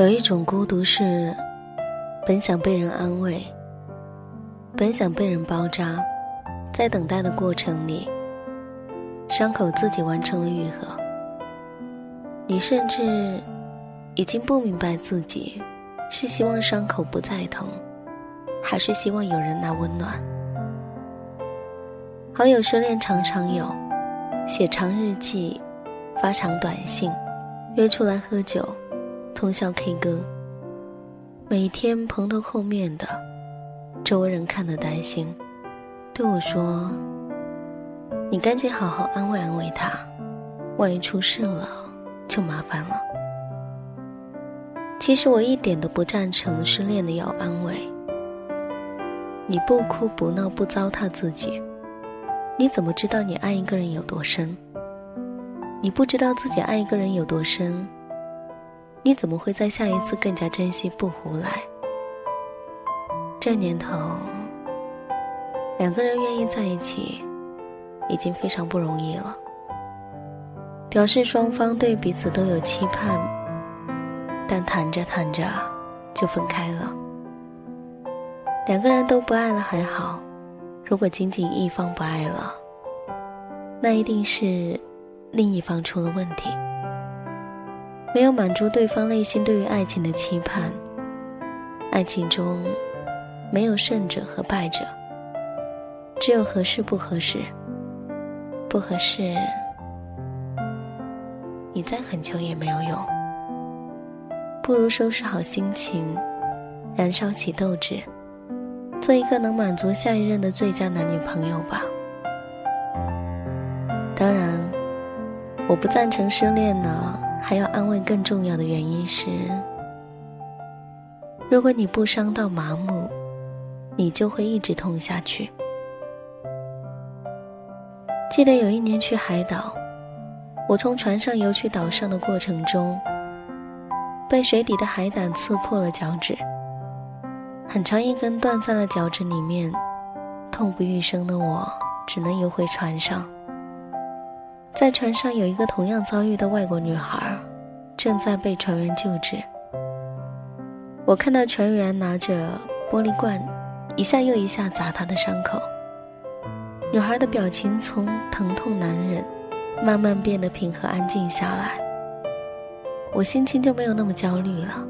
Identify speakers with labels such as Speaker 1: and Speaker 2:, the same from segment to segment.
Speaker 1: 有一种孤独是，本想被人安慰，本想被人包扎，在等待的过程里，伤口自己完成了愈合。你甚至已经不明白自己是希望伤口不再疼，还是希望有人来温暖。好友失恋常常有，写长日记，发长短信，约出来喝酒。通宵 K 歌，每天蓬头垢面的，周围人看得担心，对我说：“你赶紧好好安慰安慰他，万一出事了就麻烦了。”其实我一点都不赞成失恋的要安慰。你不哭不闹不糟蹋自己，你怎么知道你爱一个人有多深？你不知道自己爱一个人有多深。你怎么会在下一次更加珍惜不胡来？这年头，两个人愿意在一起，已经非常不容易了。表示双方对彼此都有期盼，但谈着谈着就分开了。两个人都不爱了还好，如果仅仅一方不爱了，那一定是另一方出了问题。没有满足对方内心对于爱情的期盼，爱情中没有胜者和败者，只有合适不合适。不合适，你再恳求也没有用。不如收拾好心情，燃烧起斗志，做一个能满足下一任的最佳男女朋友吧。当然，我不赞成失恋呢。还要安慰，更重要的原因是，如果你不伤到麻木，你就会一直痛下去。记得有一年去海岛，我从船上游去岛上的过程中，被水底的海胆刺破了脚趾，很长一根断在了脚趾里面，痛不欲生的我只能游回船上。在船上有一个同样遭遇的外国女孩，正在被船员救治。我看到船员拿着玻璃罐，一下又一下砸她的伤口。女孩的表情从疼痛难忍，慢慢变得平和安静下来。我心情就没有那么焦虑了。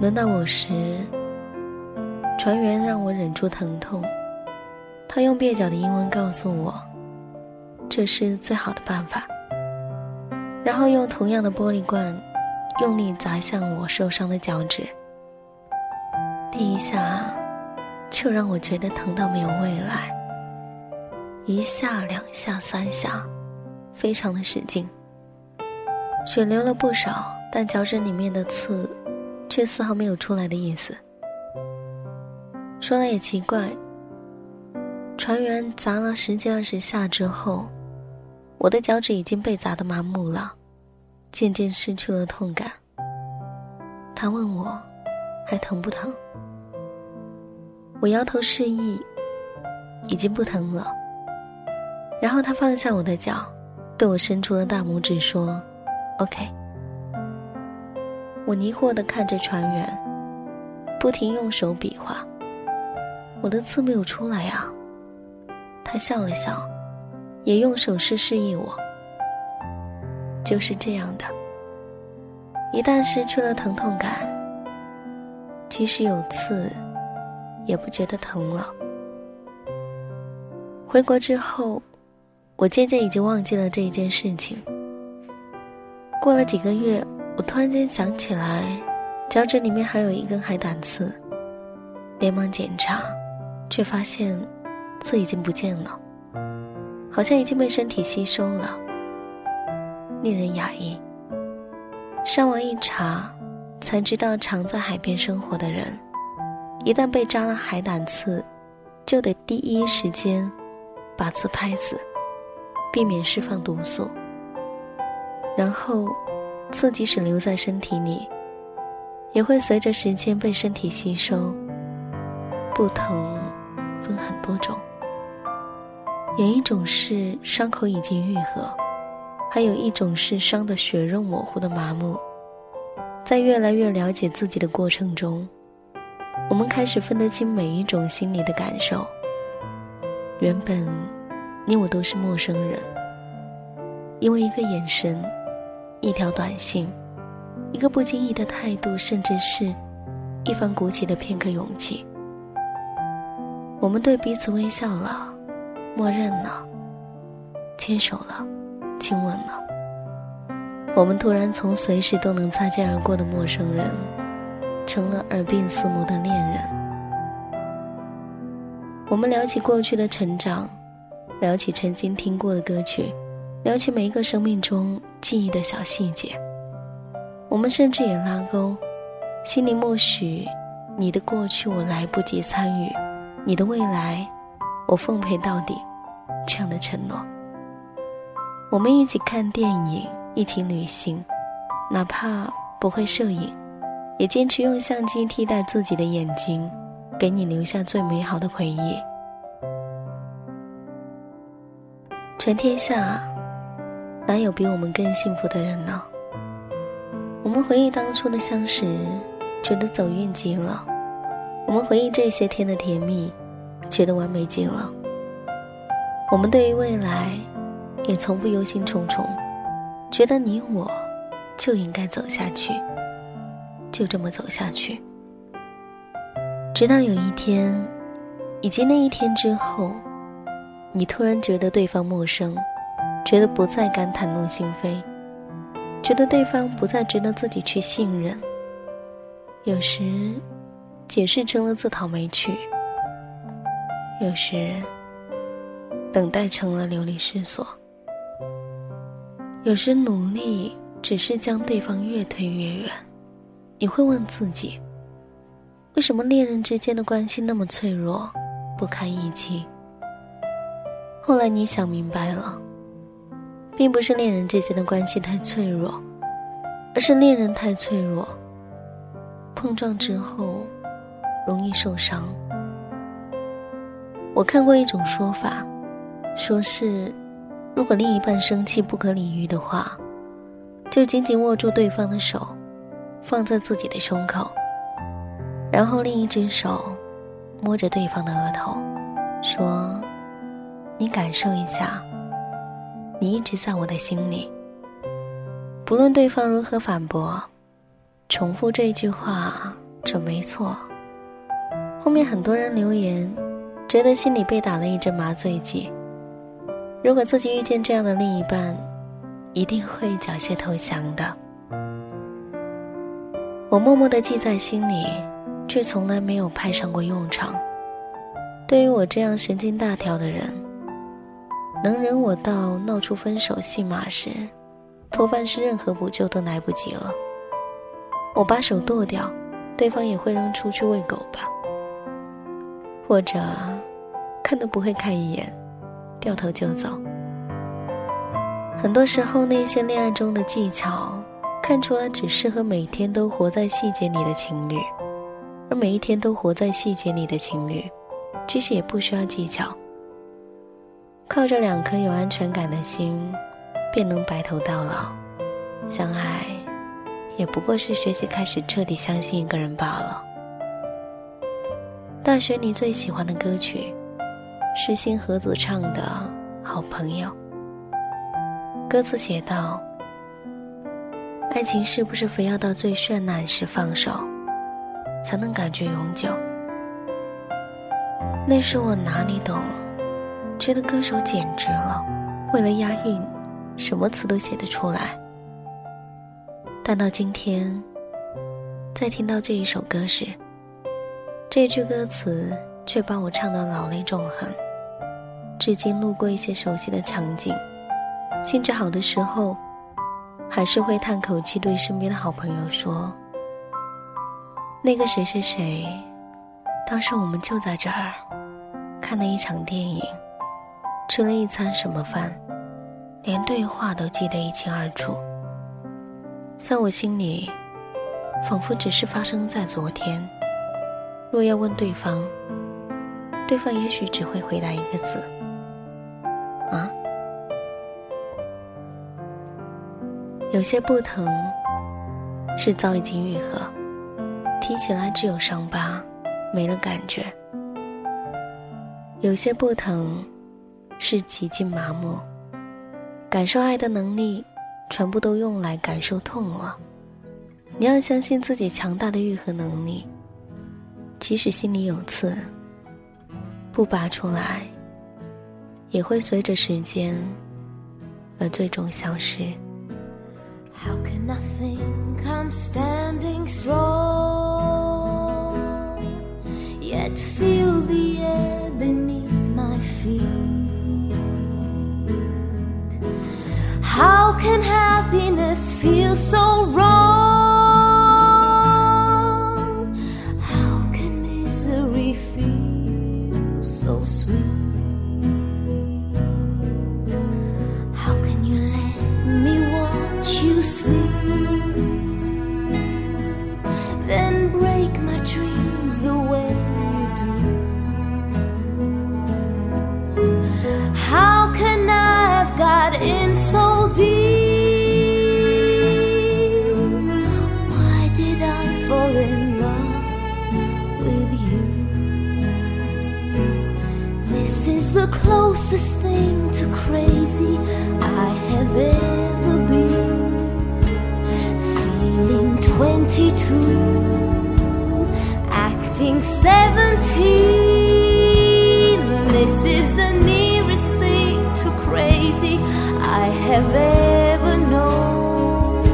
Speaker 1: 轮到我时，船员让我忍住疼痛，他用蹩脚的英文告诉我。这是最好的办法。然后用同样的玻璃罐，用力砸向我受伤的脚趾。第一下，就让我觉得疼到没有未来。一下、两下、三下，非常的使劲。血流了不少，但脚趾里面的刺却丝毫没有出来的意思。说来也奇怪，船员砸了十几二十下之后，我的脚趾已经被砸得麻木了，渐渐失去了痛感。他问我，还疼不疼？我摇头示意，已经不疼了。然后他放下我的脚，对我伸出了大拇指，说：“OK。”我疑惑地看着船员，不停用手比划。我的刺没有出来呀。他笑了笑，也用手势示意我。就是这样的，一旦失去了疼痛感，即使有刺。也不觉得疼了。回国之后，我渐渐已经忘记了这一件事情。过了几个月，我突然间想起来，脚趾里面还有一根海胆刺，连忙检查，却发现刺已经不见了，好像已经被身体吸收了，令人讶异。上网一查，才知道常在海边生活的人。一旦被扎了海胆刺，就得第一时间把刺拍死，避免释放毒素。然后，刺即使留在身体里，也会随着时间被身体吸收。不疼分很多种，有一种是伤口已经愈合，还有一种是伤的血肉模糊的麻木。在越来越了解自己的过程中。我们开始分得清每一种心理的感受。原本，你我都是陌生人，因为一个眼神、一条短信、一个不经意的态度，甚至是一番鼓起的片刻勇气，我们对彼此微笑了，默认了，牵手了，亲吻了。我们突然从随时都能擦肩而过的陌生人。成了耳鬓厮磨的恋人。我们聊起过去的成长，聊起曾经听过的歌曲，聊起每一个生命中记忆的小细节。我们甚至也拉钩，心里默许你的过去我来不及参与，你的未来我奉陪到底，这样的承诺。我们一起看电影，一起旅行，哪怕不会摄影。也坚持用相机替代自己的眼睛，给你留下最美好的回忆。全天下，哪有比我们更幸福的人呢？我们回忆当初的相识，觉得走运极了；我们回忆这些天的甜蜜，觉得完美极了。我们对于未来，也从不忧心忡忡，觉得你我就应该走下去。就这么走下去，直到有一天，以及那一天之后，你突然觉得对方陌生，觉得不再敢袒露心扉，觉得对方不再值得自己去信任。有时，解释成了自讨没趣；有时，等待成了流离失所；有时，努力只是将对方越推越远。你会问自己：为什么恋人之间的关系那么脆弱，不堪一击？后来你想明白了，并不是恋人之间的关系太脆弱，而是恋人太脆弱，碰撞之后容易受伤。我看过一种说法，说是如果另一半生气不可理喻的话，就紧紧握住对方的手。放在自己的胸口，然后另一只手摸着对方的额头，说：“你感受一下，你一直在我的心里。”不论对方如何反驳，重复这句话准没错。后面很多人留言，觉得心里被打了一针麻醉剂。如果自己遇见这样的另一半，一定会缴械投降的。我默默的记在心里，却从来没有派上过用场。对于我这样神经大条的人，能忍我到闹出分手戏码时，
Speaker 2: 多半是任何补救都来不及了。我把手剁掉，对方也会扔出去喂狗吧？或者看都不会看一眼，掉头就走。很多时候，那些恋爱中的技巧，看出来只适合每天都活在细节里的情侣，而每一天都活在细节里的情侣，其实也不需要技巧。靠着两颗有安全感的心，便能白头到老。相爱，也不过是学习开始彻底相信一个人罢了。大学里最喜欢的歌曲，是星河子唱的《好朋友》。歌词写道：“爱情是不是非要到最绚烂时放手，才能感觉永久？”那时我哪里懂？觉得歌手简直了，为了押韵，什么词都写得出来。但到今天，在听到这一首歌时，这句歌词却把我唱得老泪纵横。至今路过一些熟悉的场景，兴致好的时候，还是会叹口气，对身边的好朋友说：“那个谁谁谁，当时我们就在这儿，看了一场电影。”吃了一餐什么饭，连对话都记得一清二楚。在我心里，仿佛只是发生在昨天。若要问对方，对方也许只会回答一个字：“啊。”有些不疼，是早已经愈合，提起来只有伤疤，没了感觉；有些不疼。是极尽麻木，感受爱的能力，全部都用来感受痛了。你要相信自己强大的愈合能力，即使心里有刺，不拔出来，也会随着时间而最终消失。How can nothing come standing strong yet feel the air beneath my feet? How can happiness feel so wrong? Sleep? Then break my dreams the way you do. How can I have got in so deep? Why did I fall in love with you? This is the closest thing to crazy I have ever 22, acting 17. This is the nearest thing to crazy I have ever known.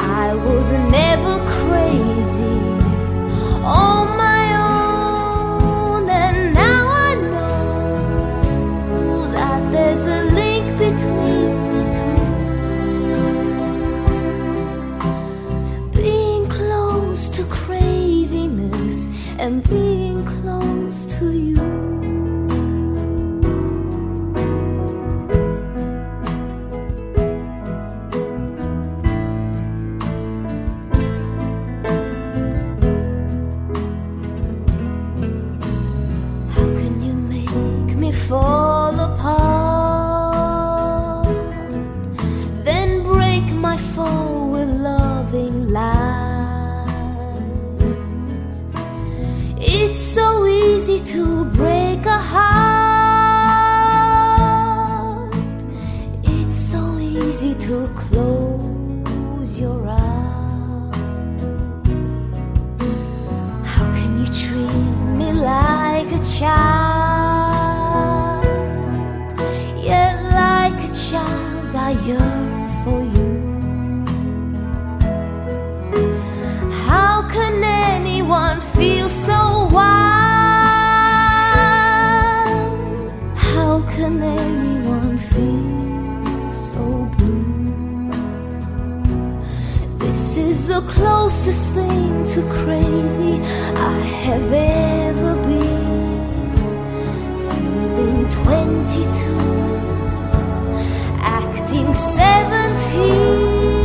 Speaker 2: I was never crazy. Oh to break. 情。